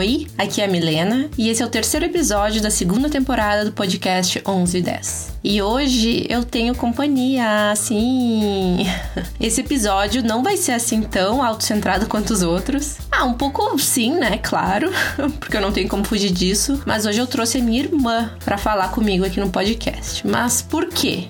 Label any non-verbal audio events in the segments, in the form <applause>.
Oi, aqui é a Milena e esse é o terceiro episódio da segunda temporada do podcast 1110. E hoje eu tenho companhia, assim. <laughs> Esse episódio não vai ser assim tão autocentrado quanto os outros. Ah, um pouco sim, né? Claro, <laughs> porque eu não tenho como fugir disso. Mas hoje eu trouxe a minha irmã para falar comigo aqui no podcast. Mas por quê?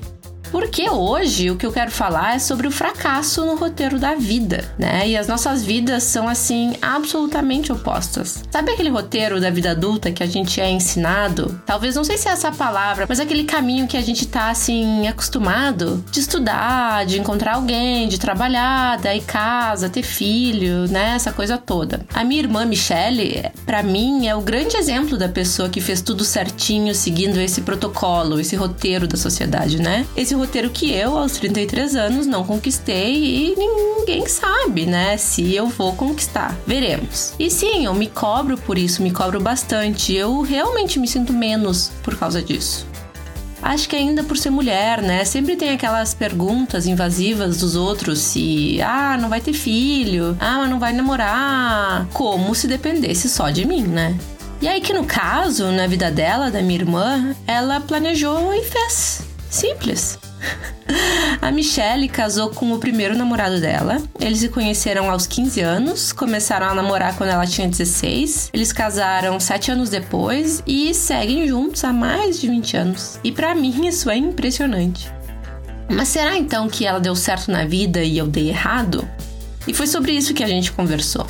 Porque hoje o que eu quero falar é sobre o fracasso no roteiro da vida, né? E as nossas vidas são assim absolutamente opostas. Sabe aquele roteiro da vida adulta que a gente é ensinado? Talvez não sei se é essa palavra, mas aquele caminho que a gente tá assim acostumado de estudar, de encontrar alguém, de trabalhar, daí casa, ter filho, né? Essa coisa toda. A minha irmã Michelle, para mim, é o grande exemplo da pessoa que fez tudo certinho seguindo esse protocolo, esse roteiro da sociedade, né? Esse roteiro que eu, aos 33 anos, não conquistei e ninguém sabe, né, se eu vou conquistar. Veremos. E sim, eu me cobro por isso, me cobro bastante. Eu realmente me sinto menos por causa disso. Acho que ainda por ser mulher, né? Sempre tem aquelas perguntas invasivas dos outros se, ah, não vai ter filho, ah, mas não vai namorar. Como se dependesse só de mim, né? E aí que no caso, na vida dela, da minha irmã, ela planejou e fez. Simples. A Michelle casou com o primeiro namorado dela. Eles se conheceram aos 15 anos, começaram a namorar quando ela tinha 16. Eles casaram 7 anos depois e seguem juntos há mais de 20 anos. E para mim isso é impressionante. Mas será então que ela deu certo na vida e eu dei errado? E foi sobre isso que a gente conversou.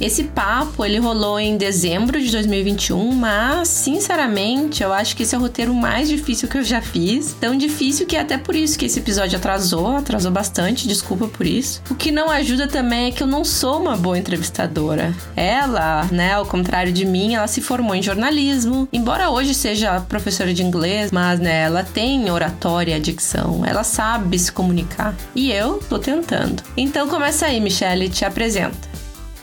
Esse papo ele rolou em dezembro de 2021, mas sinceramente eu acho que esse é o roteiro mais difícil que eu já fiz. Tão difícil que é até por isso que esse episódio atrasou, atrasou bastante, desculpa por isso. O que não ajuda também é que eu não sou uma boa entrevistadora. Ela, né, ao contrário de mim, ela se formou em jornalismo, embora hoje seja professora de inglês, mas né, ela tem oratória e dicção, ela sabe se comunicar. E eu tô tentando. Então começa aí, Michelle, te apresenta.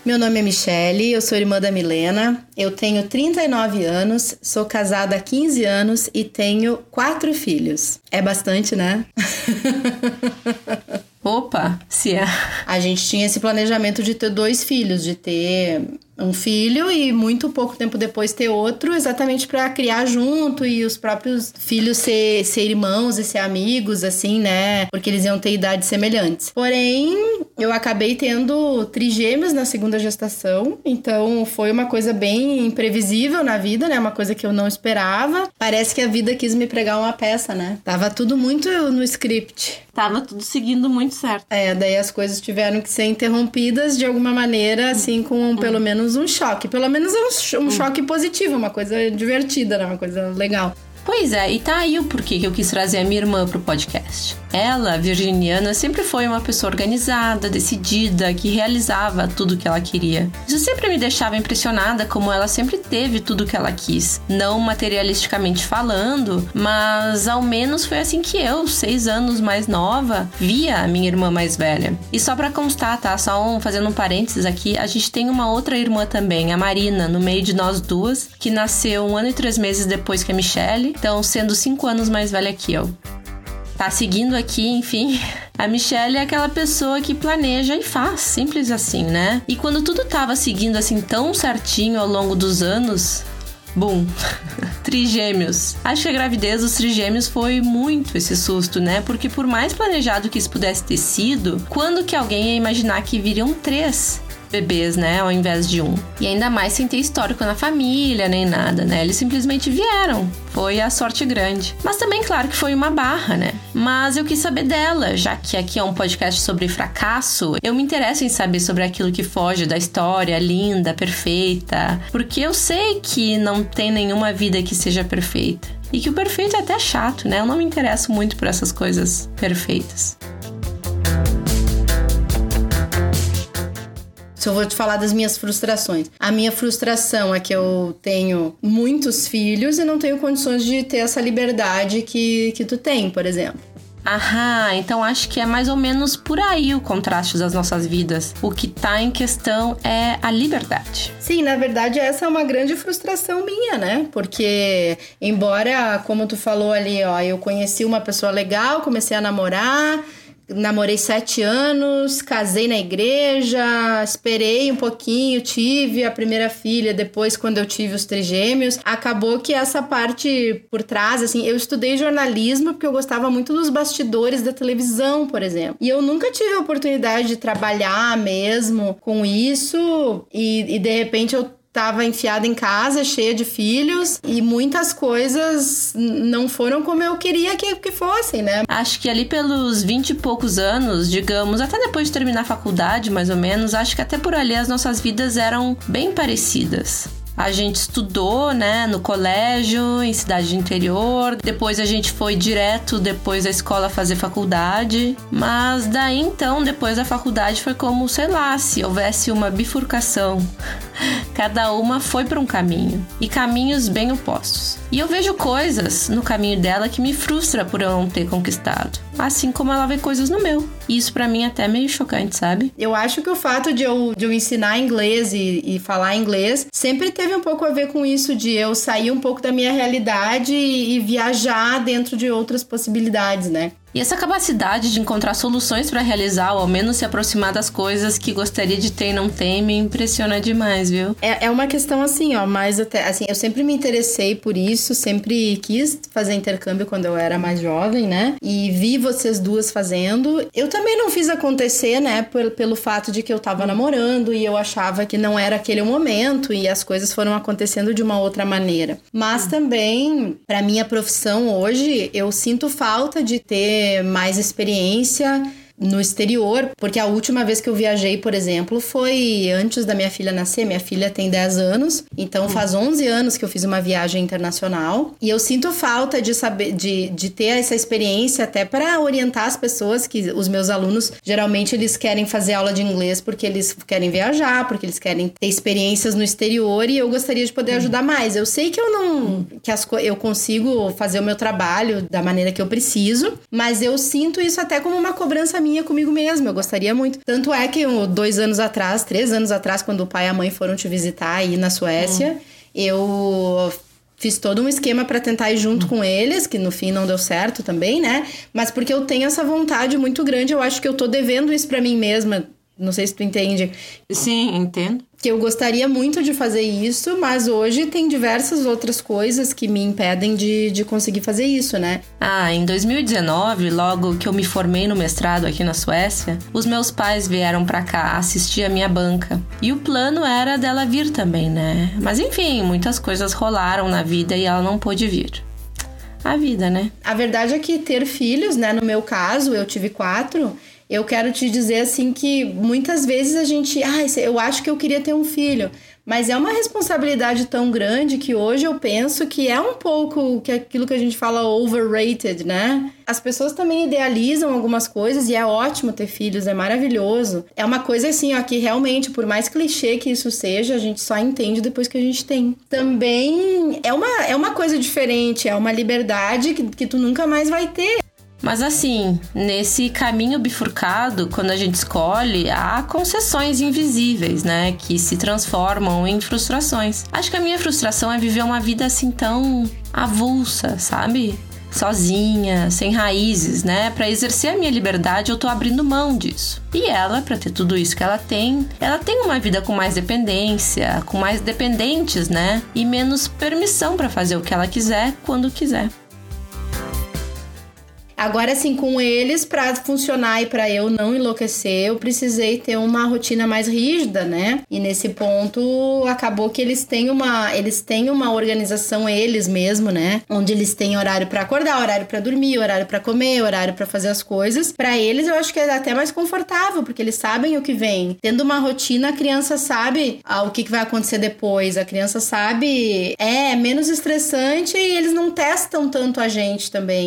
Meu nome é Michele, eu sou irmã da Milena, eu tenho 39 anos, sou casada há 15 anos e tenho quatro filhos. É bastante, né? <laughs> Opa, se é. A gente tinha esse planejamento de ter dois filhos, de ter um filho e muito pouco tempo depois ter outro, exatamente para criar junto e os próprios filhos ser, ser irmãos e ser amigos, assim, né? Porque eles iam ter idades semelhantes. Porém, eu acabei tendo trigêmeos na segunda gestação, então foi uma coisa bem imprevisível na vida, né? Uma coisa que eu não esperava. Parece que a vida quis me pregar uma peça, né? Tava tudo muito no script. Tava tudo seguindo muito certo. É, daí as coisas tiveram que ser interrompidas de alguma maneira, assim, com hum. pelo menos menos um choque. Pelo menos um, um choque positivo, uma coisa divertida, né? Uma coisa legal. Pois é, e tá aí o porquê que eu quis trazer a minha irmã pro podcast. Ela, virginiana, sempre foi uma pessoa organizada, decidida, que realizava tudo que ela queria. Isso sempre me deixava impressionada como ela sempre teve tudo que ela quis. Não materialisticamente falando, mas ao menos foi assim que eu, seis anos mais nova, via a minha irmã mais velha. E só para constar, tá? Só um, fazendo um parênteses aqui, a gente tem uma outra irmã também, a Marina, no meio de nós duas, que nasceu um ano e três meses depois que a Michelle, então sendo cinco anos mais velha que eu tá seguindo aqui, enfim. A Michelle é aquela pessoa que planeja e faz, simples assim, né? E quando tudo tava seguindo assim tão certinho ao longo dos anos, Bum! <laughs> trigêmeos. Acho que a gravidez dos trigêmeos foi muito esse susto, né? Porque por mais planejado que isso pudesse ter sido, quando que alguém ia imaginar que viriam três? Bebês, né, ao invés de um. E ainda mais sem ter histórico na família, nem nada, né? Eles simplesmente vieram. Foi a sorte grande. Mas também, claro que foi uma barra, né? Mas eu quis saber dela, já que aqui é um podcast sobre fracasso, eu me interesso em saber sobre aquilo que foge da história linda, perfeita, porque eu sei que não tem nenhuma vida que seja perfeita. E que o perfeito é até chato, né? Eu não me interesso muito por essas coisas perfeitas. Se eu vou te falar das minhas frustrações. A minha frustração é que eu tenho muitos filhos e não tenho condições de ter essa liberdade que, que tu tem, por exemplo. Aham, então acho que é mais ou menos por aí o contraste das nossas vidas. O que tá em questão é a liberdade. Sim, na verdade essa é uma grande frustração minha, né? Porque embora, como tu falou ali, ó, eu conheci uma pessoa legal, comecei a namorar, namorei sete anos, casei na igreja, esperei um pouquinho, tive a primeira filha depois quando eu tive os trigêmeos. Acabou que essa parte por trás, assim, eu estudei jornalismo porque eu gostava muito dos bastidores da televisão, por exemplo. E eu nunca tive a oportunidade de trabalhar mesmo com isso e, e de repente eu estava enfiada em casa, cheia de filhos, e muitas coisas não foram como eu queria que, que fossem, né? Acho que ali pelos vinte e poucos anos, digamos, até depois de terminar a faculdade, mais ou menos, acho que até por ali as nossas vidas eram bem parecidas. A gente estudou, né, no colégio, em cidade de interior. Depois a gente foi direto depois da escola fazer faculdade. Mas daí então, depois da faculdade, foi como, sei lá, se houvesse uma bifurcação. <laughs> Cada uma foi para um caminho e caminhos bem opostos. E eu vejo coisas no caminho dela que me frustra por eu não ter conquistado, assim como ela vê coisas no meu. E isso para mim é até meio chocante, sabe? Eu acho que o fato de eu, de eu ensinar inglês e, e falar inglês sempre teve um pouco a ver com isso, de eu sair um pouco da minha realidade e, e viajar dentro de outras possibilidades, né? E essa capacidade de encontrar soluções para realizar ou ao menos se aproximar das coisas que gostaria de ter e não tem me impressiona demais, viu? É, é uma questão assim, ó, mas até assim, eu sempre me interessei por isso, sempre quis fazer intercâmbio quando eu era mais jovem, né? E vi vocês duas fazendo. Eu também não fiz acontecer, né, por, pelo fato de que eu tava namorando e eu achava que não era aquele momento e as coisas foram acontecendo de uma outra maneira. Mas também, para minha profissão hoje, eu sinto falta de ter mais experiência no exterior, porque a última vez que eu viajei, por exemplo, foi antes da minha filha nascer. Minha filha tem 10 anos, então faz 11 anos que eu fiz uma viagem internacional e eu sinto falta de saber de, de ter essa experiência até para orientar as pessoas que os meus alunos geralmente eles querem fazer aula de inglês porque eles querem viajar, porque eles querem ter experiências no exterior e eu gostaria de poder hum. ajudar mais. Eu sei que eu não hum. que as, eu consigo fazer o meu trabalho da maneira que eu preciso, mas eu sinto isso até como uma cobrança minha comigo mesma. Eu gostaria muito. Tanto é que dois anos atrás, três anos atrás, quando o pai e a mãe foram te visitar aí na Suécia, hum. eu fiz todo um esquema para tentar ir junto com eles, que no fim não deu certo também, né? Mas porque eu tenho essa vontade muito grande, eu acho que eu tô devendo isso para mim mesma. Não sei se tu entende. Sim, entendo que eu gostaria muito de fazer isso, mas hoje tem diversas outras coisas que me impedem de, de conseguir fazer isso, né? Ah, em 2019, logo que eu me formei no mestrado aqui na Suécia, os meus pais vieram para cá assistir a minha banca. E o plano era dela vir também, né? Mas enfim, muitas coisas rolaram na vida e ela não pôde vir a vida, né? A verdade é que ter filhos, né? No meu caso, eu tive quatro eu quero te dizer assim que muitas vezes a gente, ah, eu acho que eu queria ter um filho, mas é uma responsabilidade tão grande que hoje eu penso que é um pouco que aquilo que a gente fala overrated, né? As pessoas também idealizam algumas coisas e é ótimo ter filhos, é maravilhoso. É uma coisa assim, ó, que realmente, por mais clichê que isso seja, a gente só entende depois que a gente tem. Também é uma, é uma coisa diferente, é uma liberdade que, que tu nunca mais vai ter. Mas assim, nesse caminho bifurcado, quando a gente escolhe, há concessões invisíveis, né? Que se transformam em frustrações. Acho que a minha frustração é viver uma vida assim tão avulsa, sabe? sozinha, sem raízes, né? Para exercer a minha liberdade, eu tô abrindo mão disso. E ela, para ter tudo isso que ela tem, ela tem uma vida com mais dependência, com mais dependentes, né? E menos permissão para fazer o que ela quiser quando quiser. Agora, assim, com eles, para funcionar e para eu não enlouquecer, eu precisei ter uma rotina mais rígida, né? E nesse ponto, acabou que eles têm uma, eles têm uma organização eles mesmo, né? Onde eles têm horário para acordar, horário para dormir, horário para comer, horário para fazer as coisas. Para eles, eu acho que é até mais confortável, porque eles sabem o que vem. Tendo uma rotina, a criança sabe ah, o que, que vai acontecer depois. A criança sabe, é menos estressante e eles não testam tanto a gente também.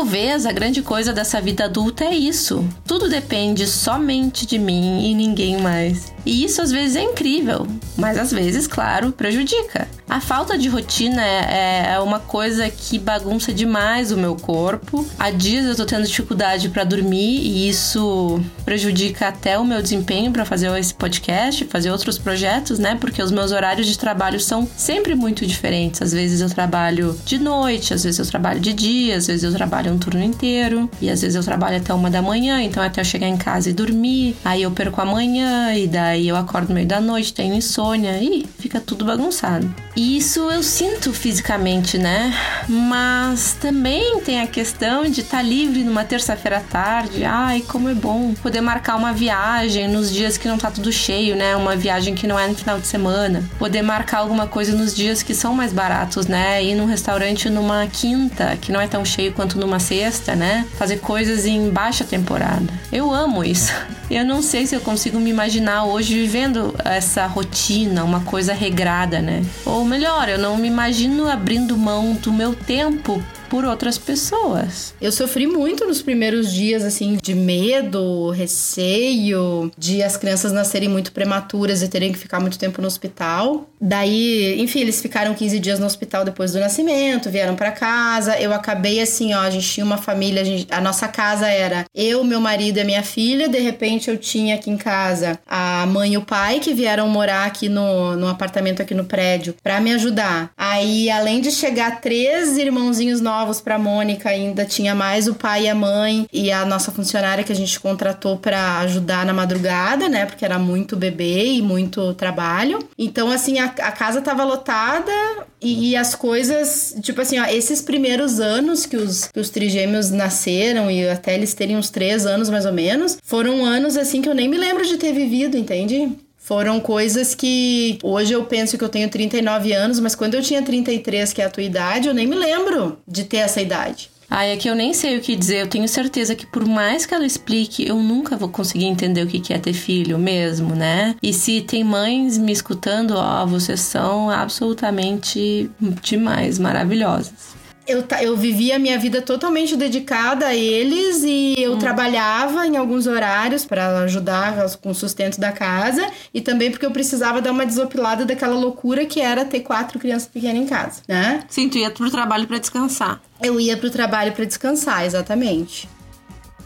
Talvez a grande coisa dessa vida adulta é isso. Tudo depende somente de mim e ninguém mais. E isso às vezes é incrível, mas às vezes, claro, prejudica. A falta de rotina é, é uma coisa que bagunça demais o meu corpo. Há dias eu tô tendo dificuldade para dormir e isso prejudica até o meu desempenho para fazer esse podcast, fazer outros projetos, né? Porque os meus horários de trabalho são sempre muito diferentes. Às vezes eu trabalho de noite, às vezes eu trabalho de dia, às vezes eu trabalho um turno inteiro e às vezes eu trabalho até uma da manhã, então até eu chegar em casa e dormir, aí eu perco a manhã e daí eu acordo no meio da noite, tenho insônia e fica tudo bagunçado. E isso eu sinto fisicamente, né? Mas também tem a questão de estar tá livre numa terça-feira à tarde. Ai, como é bom poder marcar uma viagem nos dias que não tá tudo cheio, né? Uma viagem que não é no final de semana. Poder marcar alguma coisa nos dias que são mais baratos, né? Ir num restaurante numa quinta, que não é tão cheio quanto numa sexta, né? Fazer coisas em baixa temporada. Eu amo isso. <laughs> Eu não sei se eu consigo me imaginar hoje vivendo essa rotina, uma coisa regrada, né? Ou melhor, eu não me imagino abrindo mão do meu tempo por outras pessoas. Eu sofri muito nos primeiros dias, assim, de medo, receio, de as crianças nascerem muito prematuras e terem que ficar muito tempo no hospital. Daí, enfim, eles ficaram 15 dias no hospital depois do nascimento, vieram para casa. Eu acabei assim, ó, a gente tinha uma família, a, gente, a nossa casa era eu, meu marido e minha filha. De repente, eu tinha aqui em casa a mãe e o pai que vieram morar aqui no, no apartamento aqui no prédio para me ajudar. Aí, além de chegar três irmãozinhos novos novos para Mônica, ainda tinha mais o pai e a mãe e a nossa funcionária que a gente contratou para ajudar na madrugada, né? Porque era muito bebê e muito trabalho. Então, assim, a, a casa tava lotada e, e, as coisas, tipo assim, ó, esses primeiros anos que os, que os trigêmeos nasceram e até eles terem uns três anos mais ou menos, foram anos assim que eu nem me lembro de ter vivido, entende? Foram coisas que hoje eu penso que eu tenho 39 anos, mas quando eu tinha 33, que é a tua idade, eu nem me lembro de ter essa idade. Ah, é que eu nem sei o que dizer. Eu tenho certeza que por mais que ela explique, eu nunca vou conseguir entender o que é ter filho mesmo, né? E se tem mães me escutando, ó, vocês são absolutamente demais, maravilhosas eu, eu vivia a minha vida totalmente dedicada a eles e eu hum. trabalhava em alguns horários para ajudar com o sustento da casa e também porque eu precisava dar uma desopilada daquela loucura que era ter quatro crianças pequenas em casa, né? Sim, tu ia pro trabalho para descansar. Eu ia pro trabalho para descansar, exatamente.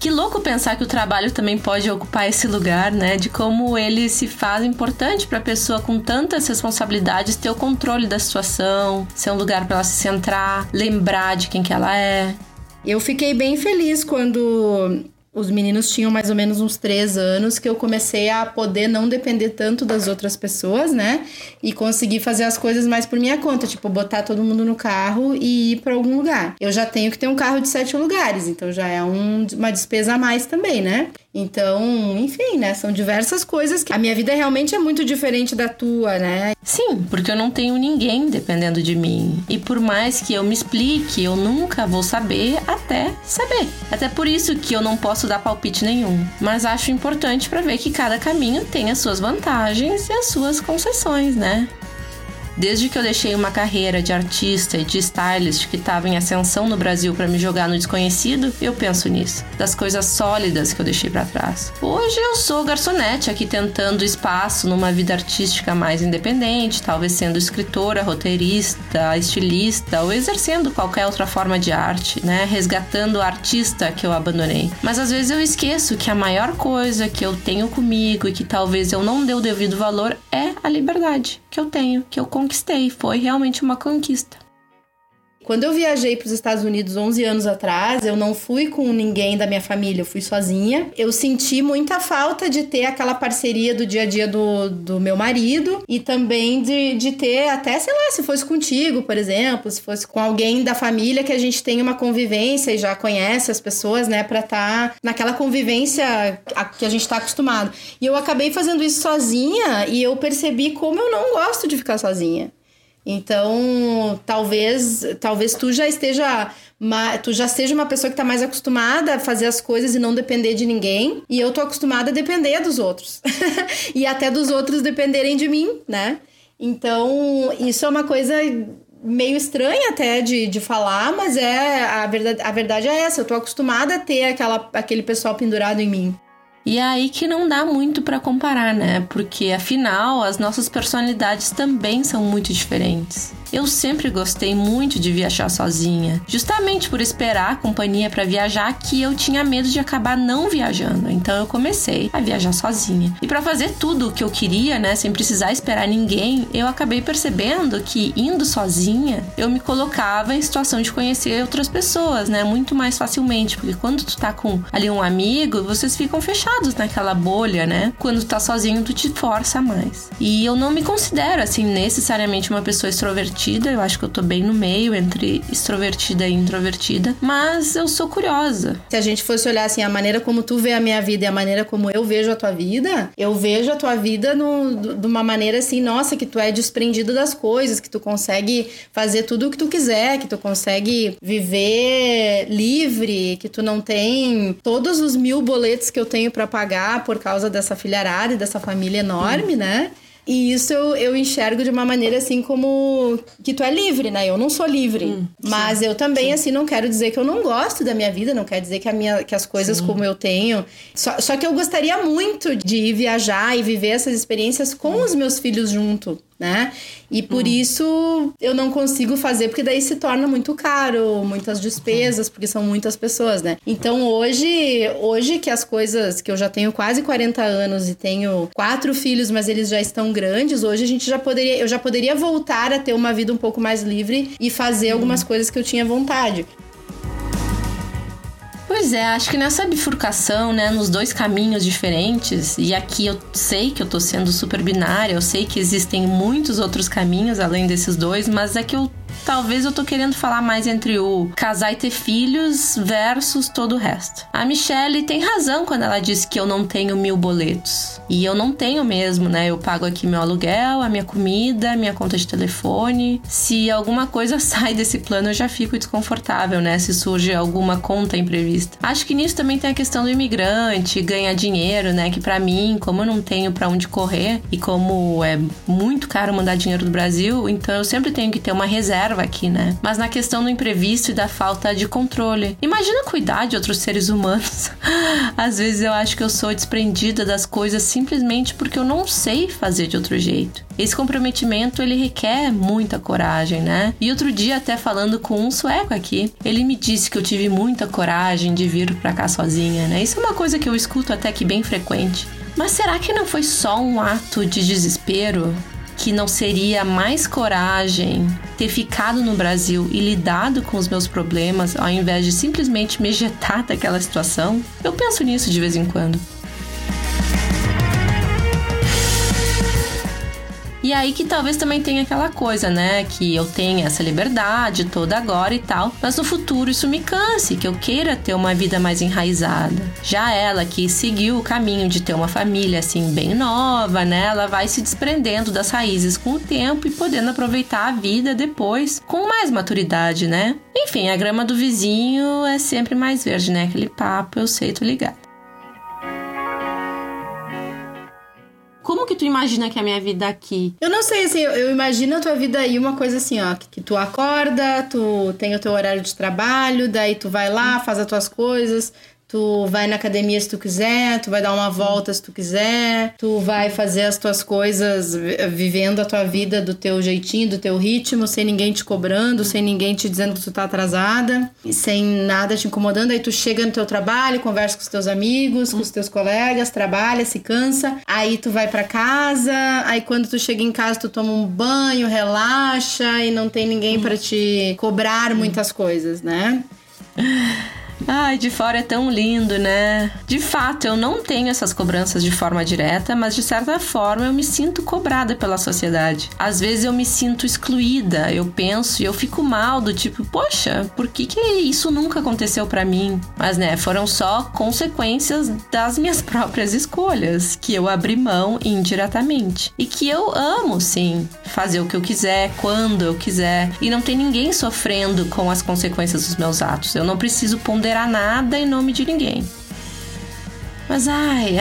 Que louco pensar que o trabalho também pode ocupar esse lugar, né? De como ele se faz importante para a pessoa com tantas responsabilidades ter o controle da situação, ser um lugar para ela se centrar, lembrar de quem que ela é. Eu fiquei bem feliz quando os meninos tinham mais ou menos uns três anos que eu comecei a poder não depender tanto das outras pessoas, né? E conseguir fazer as coisas mais por minha conta, tipo botar todo mundo no carro e ir para algum lugar. Eu já tenho que ter um carro de sete lugares, então já é um, uma despesa a mais também, né? Então, enfim, né? São diversas coisas que a minha vida realmente é muito diferente da tua, né? Sim, porque eu não tenho ninguém dependendo de mim. E por mais que eu me explique, eu nunca vou saber até saber. Até por isso que eu não posso dar palpite nenhum. Mas acho importante para ver que cada caminho tem as suas vantagens e as suas concessões, né? Desde que eu deixei uma carreira de artista e de stylist que estava em ascensão no Brasil para me jogar no desconhecido, eu penso nisso, das coisas sólidas que eu deixei para trás. Hoje eu sou garçonete aqui tentando espaço numa vida artística mais independente, talvez sendo escritora, roteirista, estilista ou exercendo qualquer outra forma de arte, né, resgatando o artista que eu abandonei. Mas às vezes eu esqueço que a maior coisa que eu tenho comigo e que talvez eu não dê o devido valor é a liberdade que eu tenho, que eu conquistei. Foi realmente uma conquista. Quando eu viajei para os Estados Unidos 11 anos atrás, eu não fui com ninguém da minha família, eu fui sozinha. Eu senti muita falta de ter aquela parceria do dia a dia do, do meu marido e também de, de ter, até sei lá, se fosse contigo, por exemplo, se fosse com alguém da família que a gente tem uma convivência e já conhece as pessoas, né, para estar tá naquela convivência que a gente está acostumado. E eu acabei fazendo isso sozinha e eu percebi como eu não gosto de ficar sozinha. Então, talvez, talvez tu já esteja, tu já seja uma pessoa que está mais acostumada a fazer as coisas e não depender de ninguém, e eu tô acostumada a depender dos outros. <laughs> e até dos outros dependerem de mim, né? Então, isso é uma coisa meio estranha até de, de falar, mas é a verdade, a verdade é essa, eu tô acostumada a ter aquela, aquele pessoal pendurado em mim. E é aí que não dá muito para comparar, né? Porque afinal as nossas personalidades também são muito diferentes. Eu sempre gostei muito de viajar sozinha, justamente por esperar a companhia para viajar que eu tinha medo de acabar não viajando. Então eu comecei a viajar sozinha. E para fazer tudo o que eu queria, né, sem precisar esperar ninguém, eu acabei percebendo que indo sozinha, eu me colocava em situação de conhecer outras pessoas, né, muito mais facilmente, porque quando tu tá com ali um amigo, vocês ficam fechados naquela bolha, né? Quando tu tá sozinho, tu te força mais. E eu não me considero assim necessariamente uma pessoa extrovertida eu acho que eu tô bem no meio entre extrovertida e introvertida, mas eu sou curiosa. Se a gente fosse olhar assim, a maneira como tu vê a minha vida e a maneira como eu vejo a tua vida, eu vejo a tua vida no, de uma maneira assim, nossa, que tu é desprendido das coisas, que tu consegue fazer tudo o que tu quiser, que tu consegue viver livre, que tu não tem todos os mil boletos que eu tenho para pagar por causa dessa filharada e dessa família enorme, hum. né? E isso eu, eu enxergo de uma maneira assim como que tu é livre, né? Eu não sou livre. Hum, mas sim, eu também, sim. assim, não quero dizer que eu não gosto da minha vida, não quero dizer que, a minha, que as coisas sim. como eu tenho. Só, só que eu gostaria muito de ir viajar e viver essas experiências com hum. os meus filhos junto né? E por hum. isso eu não consigo fazer, porque daí se torna muito caro, muitas despesas, porque são muitas pessoas, né? Então hoje, hoje que as coisas, que eu já tenho quase 40 anos e tenho quatro filhos, mas eles já estão grandes, hoje a gente já poderia, eu já poderia voltar a ter uma vida um pouco mais livre e fazer hum. algumas coisas que eu tinha vontade. Pois é, acho que nessa bifurcação, né, nos dois caminhos diferentes, e aqui eu sei que eu tô sendo super binária, eu sei que existem muitos outros caminhos além desses dois, mas é que eu talvez eu tô querendo falar mais entre o casar e ter filhos versus todo o resto. A Michelle tem razão quando ela diz que eu não tenho mil boletos. E eu não tenho mesmo, né? Eu pago aqui meu aluguel, a minha comida, minha conta de telefone. Se alguma coisa <laughs> sai desse plano, eu já fico desconfortável, né? Se surge alguma conta imprevista. Acho que nisso também tem a questão do imigrante, ganhar dinheiro, né? Que para mim, como eu não tenho para onde correr e como é muito caro mandar dinheiro do Brasil, então eu sempre tenho que ter uma reserva reserva aqui, né? Mas na questão do imprevisto e da falta de controle. Imagina cuidar de outros seres humanos. <laughs> Às vezes eu acho que eu sou desprendida das coisas simplesmente porque eu não sei fazer de outro jeito. Esse comprometimento ele requer muita coragem, né? E outro dia até falando com um sueco aqui, ele me disse que eu tive muita coragem de vir para cá sozinha, né? Isso é uma coisa que eu escuto até que bem frequente. Mas será que não foi só um ato de desespero? Que não seria mais coragem ter ficado no Brasil e lidado com os meus problemas ao invés de simplesmente me ejetar daquela situação? Eu penso nisso de vez em quando. E aí que talvez também tenha aquela coisa, né? Que eu tenha essa liberdade toda agora e tal, mas no futuro isso me canse, que eu queira ter uma vida mais enraizada. Já ela que seguiu o caminho de ter uma família assim bem nova, né? Ela vai se desprendendo das raízes com o tempo e podendo aproveitar a vida depois com mais maturidade, né? Enfim, a grama do vizinho é sempre mais verde, né? Aquele papo, eu sei, tô ligado. Como que tu imagina que é a minha vida aqui? Eu não sei, assim, eu, eu imagino a tua vida aí uma coisa assim, ó, que, que, tu acorda, tu tem o teu horário de trabalho, daí tu vai lá, faz as tuas coisas, Tu vai na academia se tu quiser, tu vai dar uma volta se tu quiser, tu vai fazer as tuas coisas vivendo a tua vida do teu jeitinho, do teu ritmo, sem ninguém te cobrando, sem ninguém te dizendo que tu tá atrasada, sem nada te incomodando. Aí tu chega no teu trabalho, conversa com os teus amigos, com os teus colegas, trabalha, se cansa. Aí tu vai para casa, aí quando tu chega em casa tu toma um banho, relaxa e não tem ninguém para te cobrar muitas coisas, né? <laughs> Ai, de fora é tão lindo, né? De fato, eu não tenho essas cobranças de forma direta, mas de certa forma eu me sinto cobrada pela sociedade. Às vezes eu me sinto excluída, eu penso e eu fico mal do tipo, poxa, por que que isso nunca aconteceu para mim? Mas né, foram só consequências das minhas <laughs> próprias escolhas, que eu abri mão indiretamente. E que eu amo, sim, fazer o que eu quiser, quando eu quiser, e não tem ninguém sofrendo com as consequências dos meus atos. Eu não preciso ponderar nada em nome de ninguém. Mas ai,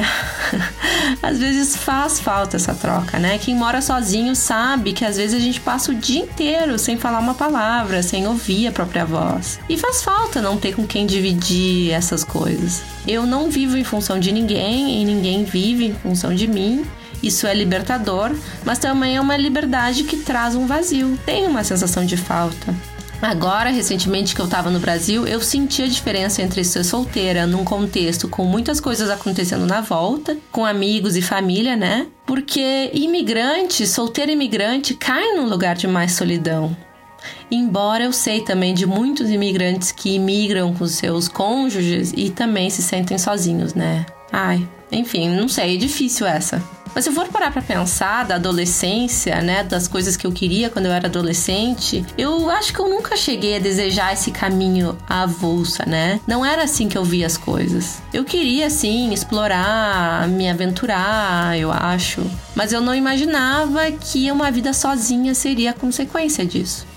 <laughs> às vezes faz falta essa troca, né? Quem mora sozinho sabe que às vezes a gente passa o dia inteiro sem falar uma palavra, sem ouvir a própria voz. E faz falta não ter com quem dividir essas coisas. Eu não vivo em função de ninguém e ninguém vive em função de mim. Isso é libertador, mas também é uma liberdade que traz um vazio. Tem uma sensação de falta. Agora, recentemente que eu tava no Brasil, eu senti a diferença entre ser solteira num contexto com muitas coisas acontecendo na volta, com amigos e família, né? Porque imigrante, solteiro imigrante, cai num lugar de mais solidão. Embora eu sei também de muitos imigrantes que imigram com seus cônjuges e também se sentem sozinhos, né? Ai, enfim, não sei, é difícil essa. Mas se eu for parar pra pensar da adolescência, né, das coisas que eu queria quando eu era adolescente, eu acho que eu nunca cheguei a desejar esse caminho avulsa, né? Não era assim que eu via as coisas. Eu queria, assim, explorar, me aventurar, eu acho. Mas eu não imaginava que uma vida sozinha seria a consequência disso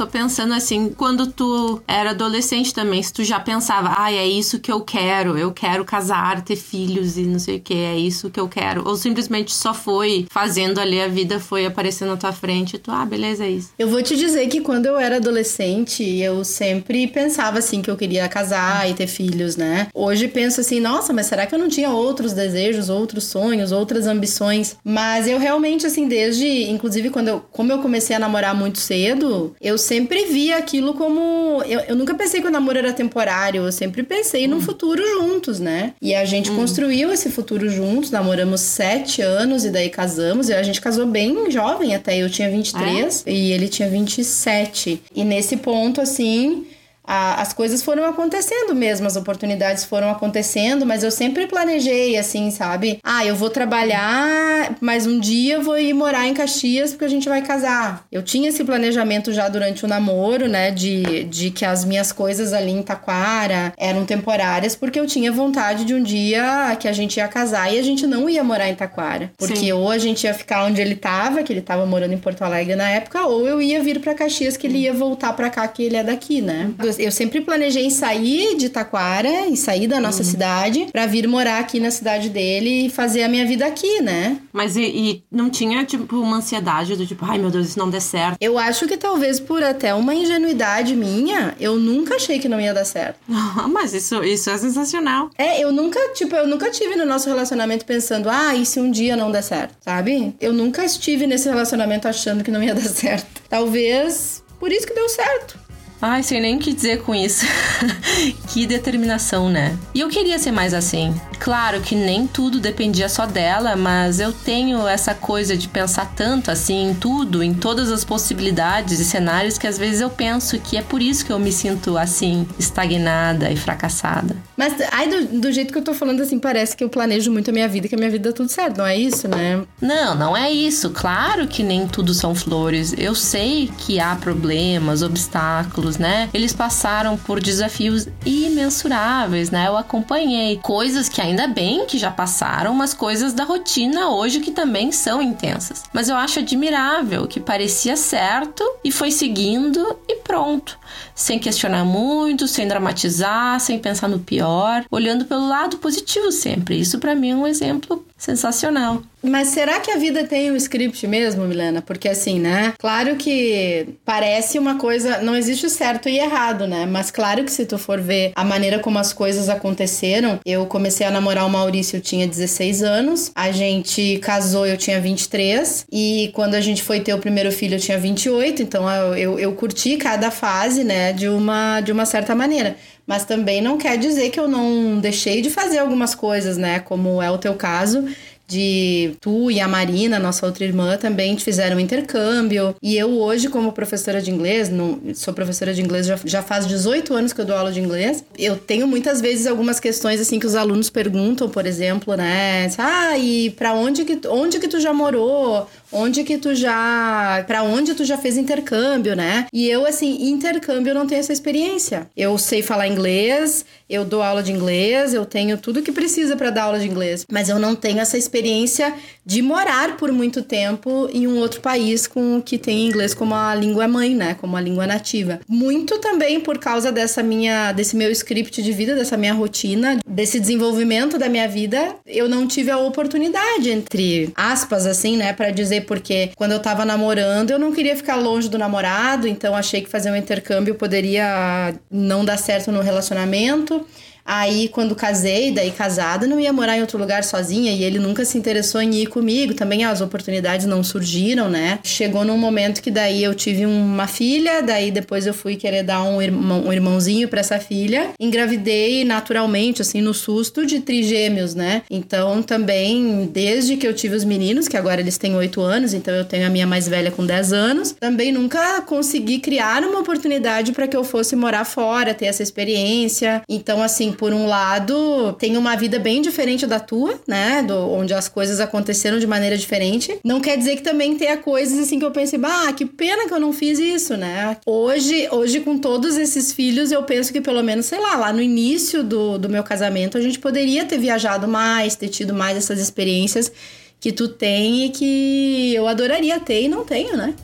tô pensando assim, quando tu era adolescente também, se tu já pensava, ah, é isso que eu quero, eu quero casar, ter filhos e não sei o que, é isso que eu quero. Ou simplesmente só foi fazendo ali, a vida foi aparecendo na tua frente e tu, ah, beleza, é isso. Eu vou te dizer que quando eu era adolescente, eu sempre pensava assim que eu queria casar e ter filhos, né? Hoje penso assim, nossa, mas será que eu não tinha outros desejos, outros sonhos, outras ambições? Mas eu realmente, assim, desde, inclusive, quando eu, como eu comecei a namorar muito cedo, eu sempre vi aquilo como. Eu, eu nunca pensei que o namoro era temporário, eu sempre pensei hum. no futuro juntos, né? E a gente hum. construiu esse futuro juntos, namoramos sete anos e daí casamos. E a gente casou bem jovem até, eu tinha 23 é? e ele tinha 27. E nesse ponto, assim a, as coisas foram acontecendo mesmo, as oportunidades foram acontecendo, mas eu sempre planejei assim, sabe? Ah, eu vou trabalhar, mas um dia eu vou ir morar em Caxias porque a gente vai casar. Eu tinha esse planejamento já durante o namoro, né? De, de que as minhas coisas ali em Taquara eram temporárias, porque eu tinha vontade de um dia que a gente ia casar e a gente não ia morar em Taquara. Porque Sim. ou a gente ia ficar onde ele tava, que ele tava morando em Porto Alegre na época, ou eu ia vir para Caxias, que ele ia voltar para cá, que ele é daqui, né? Eu sempre planejei sair de Taquara e sair da nossa uhum. cidade para vir morar aqui na cidade dele e fazer a minha vida aqui, né? Mas e, e, não tinha, tipo, uma ansiedade do tipo, ai meu Deus, isso não der certo? Eu acho que talvez por até uma ingenuidade minha, eu nunca achei que não ia dar certo. <laughs> Mas isso, isso é sensacional. É, eu nunca, tipo, eu nunca tive no nosso relacionamento pensando, ah, e se um dia não der certo, sabe? Eu nunca estive nesse relacionamento achando que não ia <laughs> dar certo. Talvez por isso que deu certo. Ai, sei nem o que dizer com isso. <laughs> que determinação, né? E eu queria ser mais assim. Claro que nem tudo dependia só dela, mas eu tenho essa coisa de pensar tanto assim em tudo, em todas as possibilidades e cenários que às vezes eu penso que é por isso que eu me sinto assim, estagnada e fracassada. Mas, ai, do, do jeito que eu tô falando assim, parece que eu planejo muito a minha vida, que a minha vida dá tudo certo, não é isso, né? Não, não é isso. Claro que nem tudo são flores. Eu sei que há problemas, obstáculos né? Eles passaram por desafios imensuráveis, né? Eu acompanhei coisas que ainda bem que já passaram, mas coisas da rotina hoje que também são intensas. Mas eu acho admirável que parecia certo e foi seguindo e pronto, sem questionar muito, sem dramatizar, sem pensar no pior, olhando pelo lado positivo sempre. Isso para mim é um exemplo sensacional. Mas será que a vida tem um script mesmo, Milena? Porque assim, né? Claro que parece uma coisa, não existe certo e errado, né? Mas claro que se tu for ver a maneira como as coisas aconteceram, eu comecei a namorar o Maurício, eu tinha 16 anos, a gente casou, eu tinha 23, e quando a gente foi ter o primeiro filho, eu tinha 28, então eu, eu, eu curti cada fase, né, de uma, de uma certa maneira mas também não quer dizer que eu não deixei de fazer algumas coisas, né? Como é o teu caso, de tu e a Marina, nossa outra irmã, também fizeram um intercâmbio. E eu hoje, como professora de inglês, não, sou professora de inglês já, já faz 18 anos que eu dou aula de inglês. Eu tenho muitas vezes algumas questões assim que os alunos perguntam, por exemplo, né? Ah, e para onde que onde que tu já morou? Onde que tu já. para onde tu já fez intercâmbio, né? E eu, assim, intercâmbio eu não tenho essa experiência. Eu sei falar inglês, eu dou aula de inglês, eu tenho tudo que precisa para dar aula de inglês, mas eu não tenho essa experiência experiência de morar por muito tempo em um outro país com que tem inglês como a língua mãe, né, como a língua nativa. Muito também por causa dessa minha desse meu script de vida, dessa minha rotina, desse desenvolvimento da minha vida, eu não tive a oportunidade entre aspas assim, né, para dizer porque quando eu tava namorando, eu não queria ficar longe do namorado, então achei que fazer um intercâmbio poderia não dar certo no relacionamento. Aí, quando casei, daí casada, não ia morar em outro lugar sozinha e ele nunca se interessou em ir comigo. Também as oportunidades não surgiram, né? Chegou num momento que daí eu tive uma filha, daí depois eu fui querer dar um, irmão, um irmãozinho para essa filha. Engravidei naturalmente, assim, no susto de trigêmeos, né? Então, também, desde que eu tive os meninos, que agora eles têm 8 anos, então eu tenho a minha mais velha com 10 anos, também nunca consegui criar uma oportunidade para que eu fosse morar fora, ter essa experiência. Então, assim, por um lado, tem uma vida bem diferente da tua, né? Do, onde as coisas aconteceram de maneira diferente. Não quer dizer que também tenha coisas assim que eu pensei, bah, que pena que eu não fiz isso, né? Hoje, hoje com todos esses filhos, eu penso que pelo menos, sei lá, lá no início do, do meu casamento, a gente poderia ter viajado mais, ter tido mais essas experiências que tu tem e que eu adoraria ter e não tenho, né?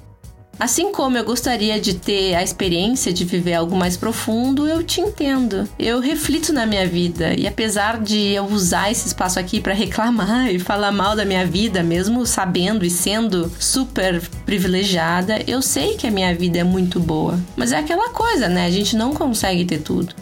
Assim como eu gostaria de ter a experiência de viver algo mais profundo, eu te entendo. Eu reflito na minha vida e apesar de eu usar esse espaço aqui para reclamar <laughs> e falar mal da minha vida, mesmo sabendo e sendo super privilegiada, eu sei que a minha vida é muito boa. Mas é aquela coisa, né? A gente não consegue ter tudo.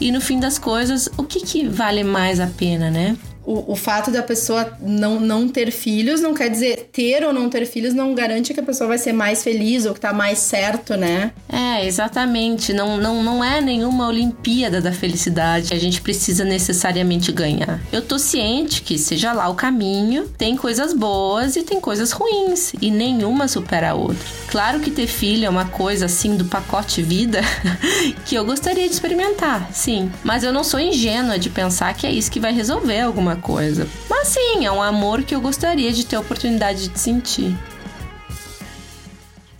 E no fim das coisas, o que, que vale mais a pena, né? O, o fato da pessoa não, não ter filhos não quer dizer ter ou não ter filhos não garante que a pessoa vai ser mais feliz ou que tá mais certo, né? É, exatamente. Não, não, não é nenhuma Olimpíada da felicidade que a gente precisa necessariamente ganhar. Eu tô ciente que, seja lá o caminho, tem coisas boas e tem coisas ruins, e nenhuma supera a outra. Claro que ter filho é uma coisa assim do pacote vida <laughs> que eu gostaria de experimentar, sim. Mas eu não sou ingênua de pensar que é isso que vai resolver alguma coisa. Mas sim, é um amor que eu gostaria de ter a oportunidade de sentir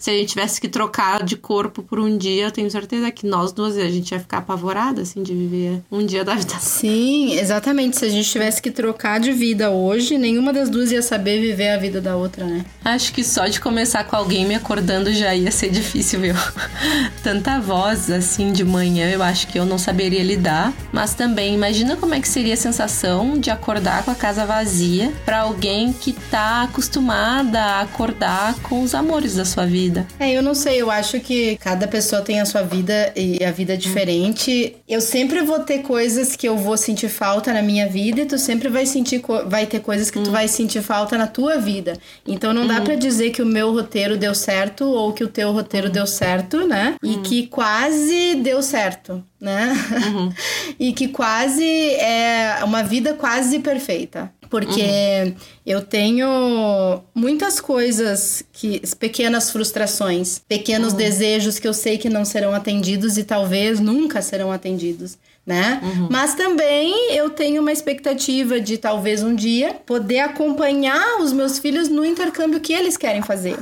se a gente tivesse que trocar de corpo por um dia, eu tenho certeza que nós duas a gente ia ficar apavorada, assim, de viver um dia da vida. Sim, exatamente. Se a gente tivesse que trocar de vida hoje, nenhuma das duas ia saber viver a vida da outra, né? Acho que só de começar com alguém me acordando já ia ser difícil, viu? <laughs> Tanta voz, assim, de manhã, eu acho que eu não saberia lidar. Mas também, imagina como é que seria a sensação de acordar com a casa vazia para alguém que tá acostumada a acordar com os amores da sua vida vida? É, eu não sei, eu acho que cada pessoa tem a sua vida e a vida é diferente. Eu sempre vou ter coisas que eu vou sentir falta na minha vida e tu sempre vai sentir vai ter coisas que tu vai sentir falta na tua vida. Então não dá hum. para dizer que o meu roteiro deu certo ou que o teu roteiro deu certo, né? E hum. que quase deu certo né? Uhum. <laughs> e que quase é uma vida quase perfeita. Porque uhum. eu tenho muitas coisas que. pequenas frustrações, pequenos uhum. desejos que eu sei que não serão atendidos e talvez nunca serão atendidos. Né? Uhum. Mas também eu tenho uma expectativa de talvez um dia poder acompanhar os meus filhos no intercâmbio que eles querem fazer.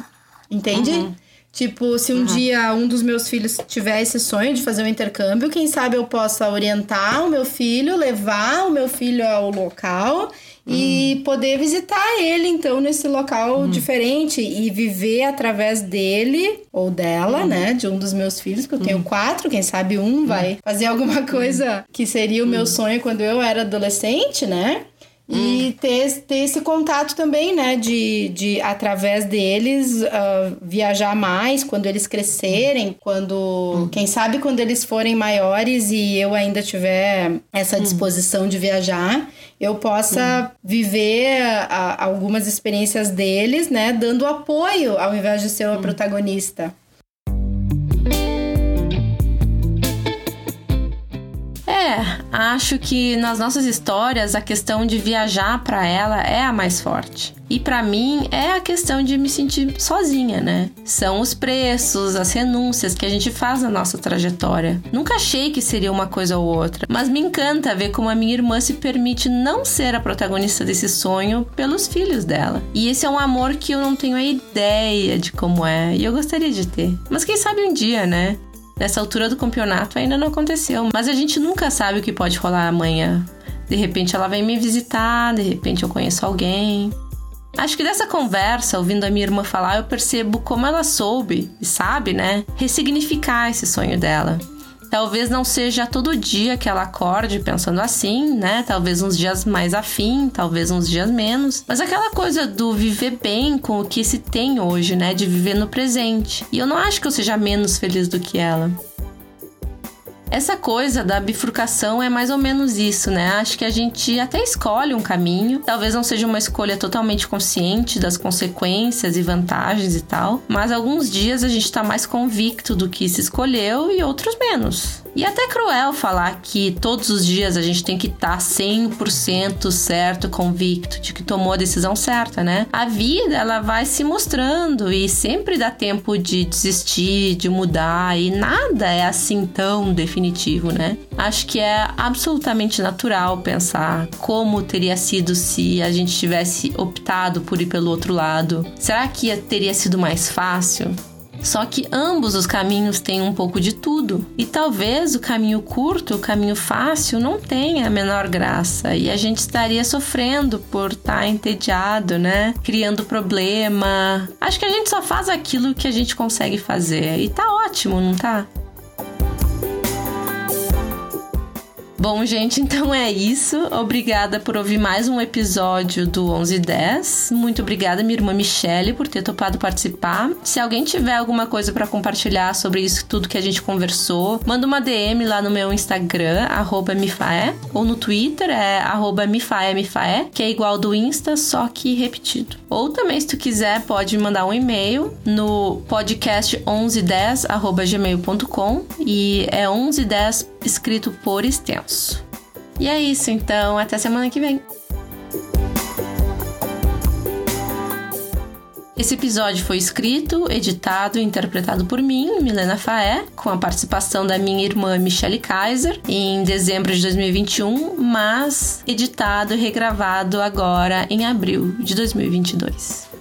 Entende? Uhum. Tipo, se um uhum. dia um dos meus filhos tiver esse sonho de fazer um intercâmbio, quem sabe eu possa orientar o meu filho, levar o meu filho ao local e hum. poder visitar ele então nesse local hum. diferente e viver através dele ou dela, hum. né, de um dos meus filhos, que eu tenho quatro, quem sabe um vai fazer alguma coisa que seria o meu sonho quando eu era adolescente, né? E hum. ter, ter esse contato também, né? De, de através deles uh, viajar mais quando eles crescerem, quando. Hum. Quem sabe quando eles forem maiores e eu ainda tiver essa hum. disposição de viajar, eu possa hum. viver uh, algumas experiências deles, né? Dando apoio ao invés de ser a protagonista. É, acho que nas nossas histórias a questão de viajar para ela é a mais forte. E para mim é a questão de me sentir sozinha, né? São os preços, as renúncias que a gente faz na nossa trajetória. Nunca achei que seria uma coisa ou outra, mas me encanta ver como a minha irmã se permite não ser a protagonista desse sonho pelos filhos dela. E esse é um amor que eu não tenho a ideia de como é, e eu gostaria de ter. Mas quem sabe um dia, né? Nessa altura do campeonato ainda não aconteceu, mas a gente nunca sabe o que pode rolar amanhã. De repente ela vem me visitar, de repente eu conheço alguém. Acho que dessa conversa, ouvindo a minha irmã falar, eu percebo como ela soube e sabe, né, ressignificar esse sonho dela. Talvez não seja todo dia que ela acorde pensando assim, né? Talvez uns dias mais afim, talvez uns dias menos. Mas aquela coisa do viver bem com o que se tem hoje, né? De viver no presente. E eu não acho que eu seja menos feliz do que ela. Essa coisa da bifurcação é mais ou menos isso, né? Acho que a gente até escolhe um caminho, talvez não seja uma escolha totalmente consciente das consequências e vantagens e tal, mas alguns dias a gente tá mais convicto do que se escolheu e outros menos. E até cruel falar que todos os dias a gente tem que estar tá 100% certo, convicto de que tomou a decisão certa, né? A vida, ela vai se mostrando e sempre dá tempo de desistir, de mudar e nada é assim tão definitivo, né? Acho que é absolutamente natural pensar como teria sido se a gente tivesse optado por ir pelo outro lado. Será que teria sido mais fácil? Só que ambos os caminhos têm um pouco de tudo. E talvez o caminho curto, o caminho fácil, não tenha a menor graça. E a gente estaria sofrendo por estar tá entediado, né? Criando problema. Acho que a gente só faz aquilo que a gente consegue fazer. E tá ótimo, não tá? Bom, gente, <laughs> então é isso. Obrigada por ouvir mais um episódio do 1110. Muito obrigada, minha irmã Michelle, por ter topado participar. Se alguém tiver alguma coisa para compartilhar sobre isso tudo que a gente conversou, manda uma DM lá no meu Instagram, mifaé, ou no Twitter, é que é igual do Insta, só que repetido. Ou também, se tu quiser, pode mandar um e-mail no podcast 1110@gmail.com e é 1110 escrito por extenso. E é isso, então, até semana que vem. Esse episódio foi escrito, editado e interpretado por mim, Milena Faé, com a participação da minha irmã Michelle Kaiser, em dezembro de 2021, mas editado e regravado agora em abril de 2022.